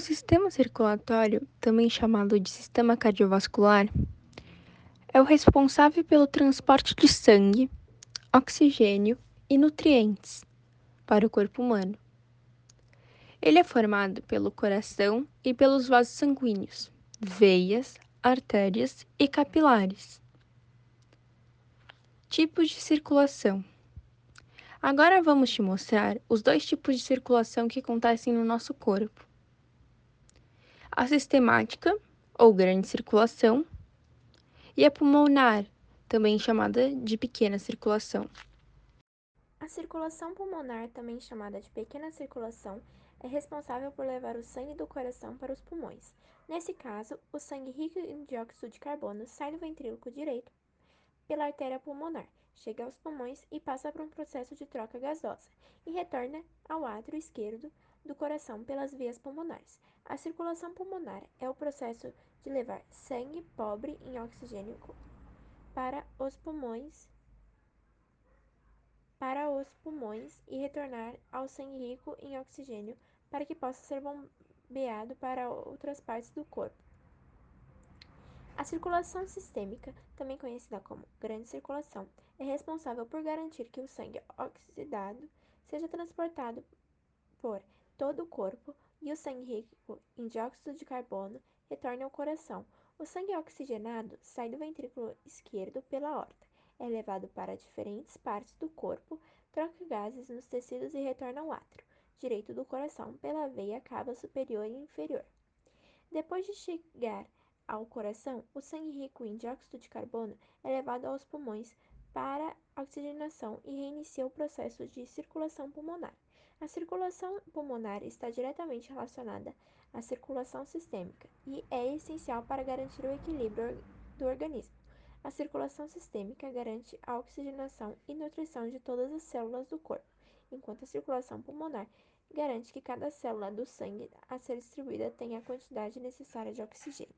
O sistema circulatório, também chamado de sistema cardiovascular, é o responsável pelo transporte de sangue, oxigênio e nutrientes para o corpo humano. Ele é formado pelo coração e pelos vasos sanguíneos, veias, artérias e capilares. Tipos de circulação. Agora vamos te mostrar os dois tipos de circulação que acontecem no nosso corpo a sistemática, ou grande circulação, e a pulmonar, também chamada de pequena circulação. A circulação pulmonar, também chamada de pequena circulação, é responsável por levar o sangue do coração para os pulmões. Nesse caso, o sangue rico em dióxido de carbono sai do ventrículo direito pela artéria pulmonar, chega aos pulmões e passa por um processo de troca gasosa e retorna ao átrio esquerdo do coração pelas vias pulmonares. A circulação pulmonar é o processo de levar sangue pobre em oxigênio para os pulmões para os pulmões e retornar ao sangue rico em oxigênio para que possa ser bombeado para outras partes do corpo. A circulação sistêmica, também conhecida como grande circulação, é responsável por garantir que o sangue oxidado seja transportado por todo o corpo e o sangue rico em dióxido de carbono retorna ao coração. O sangue oxigenado sai do ventrículo esquerdo pela aorta, é levado para diferentes partes do corpo, troca gases nos tecidos e retorna ao átrio direito do coração pela veia cava superior e inferior. Depois de chegar ao coração, o sangue rico em dióxido de carbono é levado aos pulmões para oxigenação e reinicia o processo de circulação pulmonar. A circulação pulmonar está diretamente relacionada à circulação sistêmica e é essencial para garantir o equilíbrio do organismo. A circulação sistêmica garante a oxigenação e nutrição de todas as células do corpo, enquanto a circulação pulmonar garante que cada célula do sangue a ser distribuída tenha a quantidade necessária de oxigênio.